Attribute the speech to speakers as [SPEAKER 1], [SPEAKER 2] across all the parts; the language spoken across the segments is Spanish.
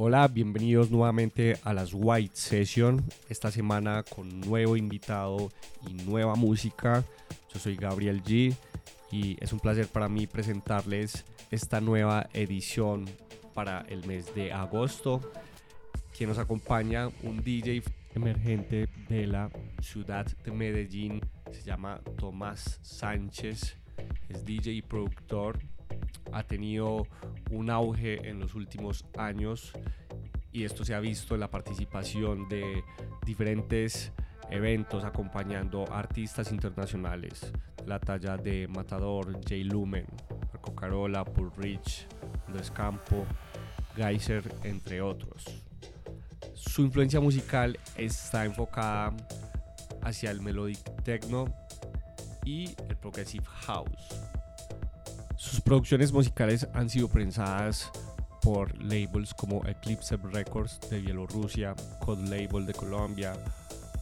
[SPEAKER 1] Hola, bienvenidos nuevamente a las White Session. Esta semana con nuevo invitado y nueva música. Yo soy Gabriel G y es un placer para mí presentarles esta nueva edición para el mes de agosto. Quien nos acompaña, un DJ emergente de la ciudad de Medellín, se llama Tomás Sánchez, es DJ y productor ha tenido un auge en los últimos años y esto se ha visto en la participación de diferentes eventos acompañando artistas internacionales, la talla de Matador, J. Lumen, Marco Carola, Paul Rich, Andrés Campo, Geyser, entre otros. Su influencia musical está enfocada hacia el melodic techno y el progressive house. Sus producciones musicales han sido prensadas por labels como Eclipse Records de Bielorrusia, Code Label de Colombia,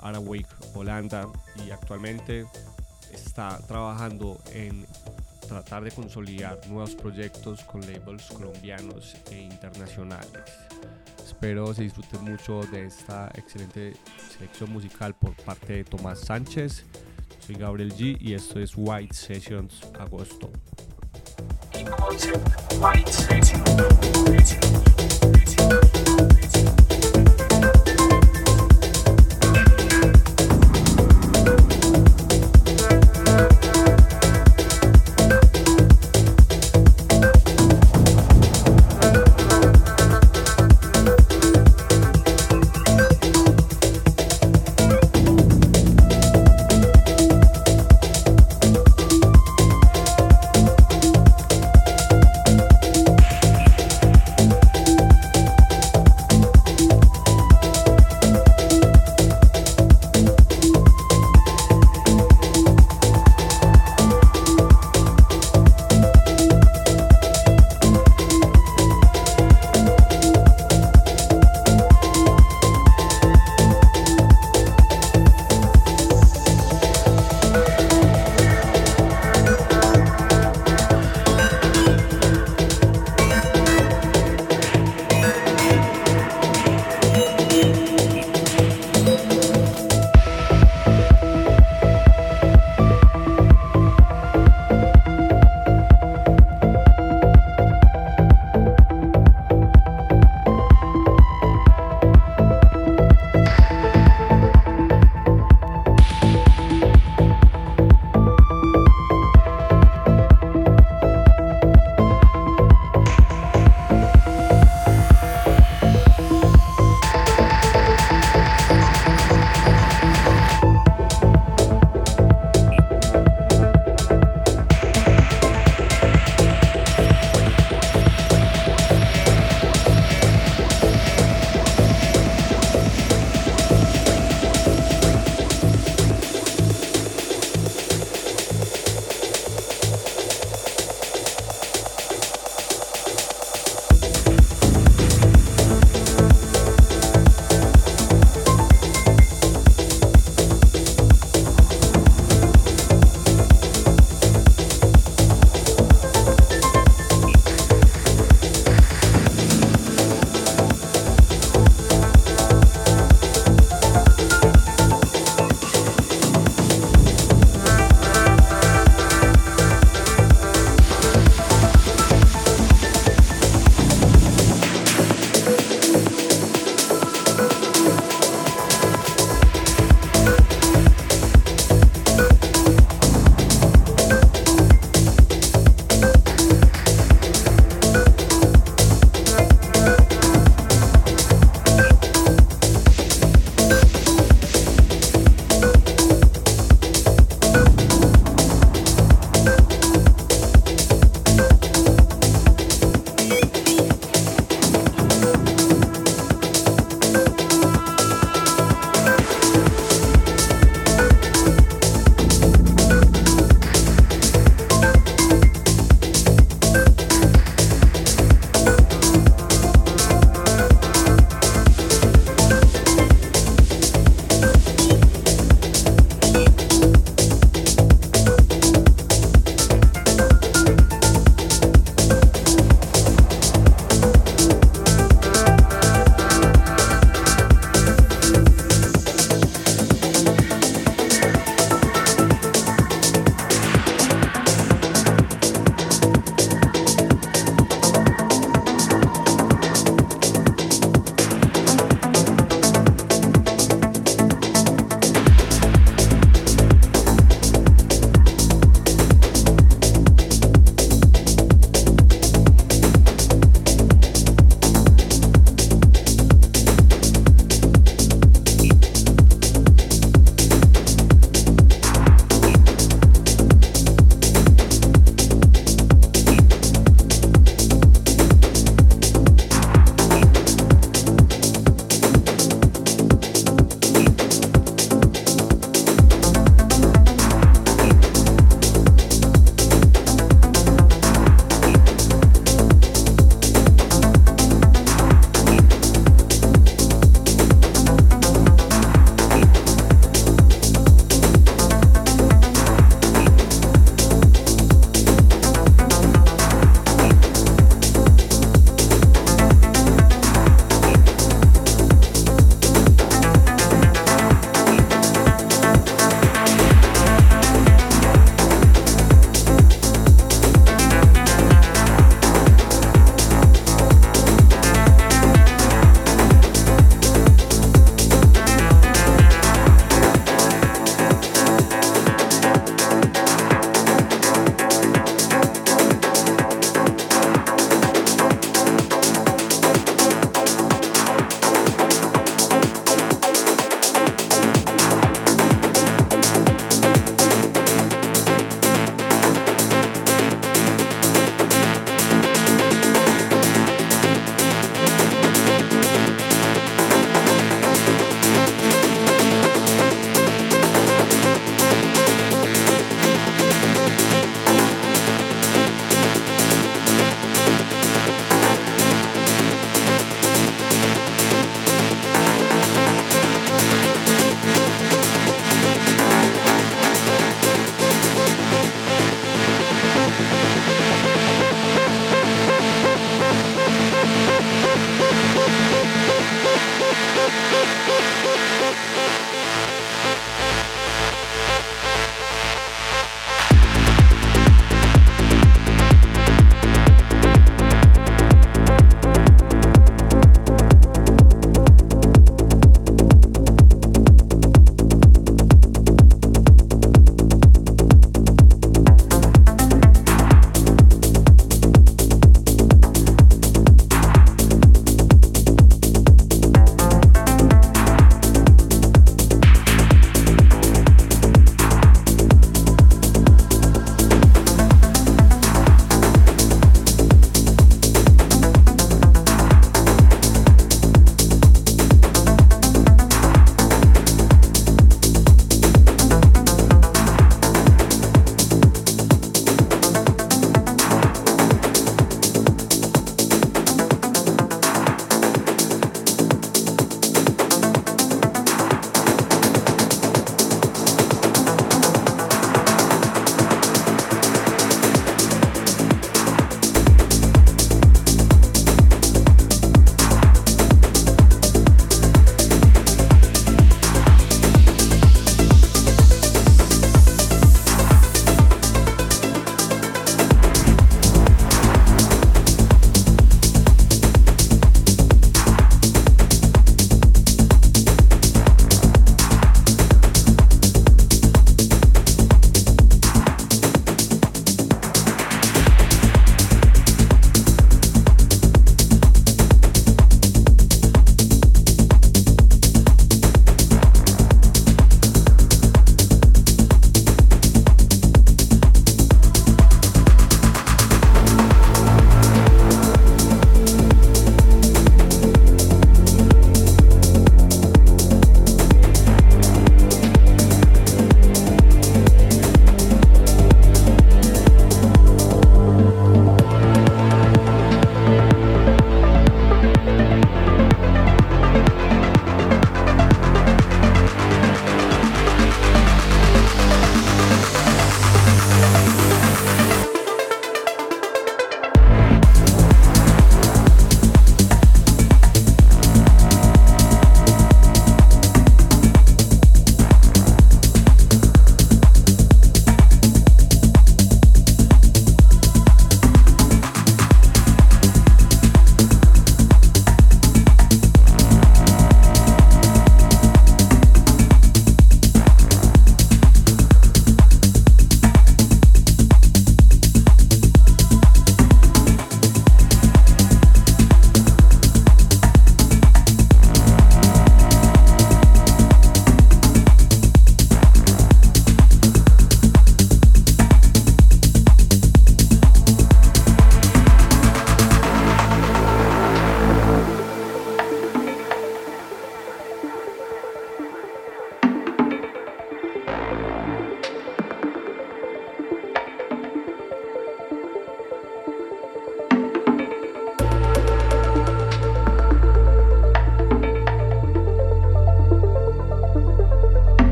[SPEAKER 1] Arawake Holanda y actualmente está trabajando en tratar de consolidar nuevos proyectos con labels colombianos e internacionales. Espero se disfruten mucho de esta excelente selección musical por parte de Tomás Sánchez. Soy Gabriel G y esto es White Sessions Agosto. White City.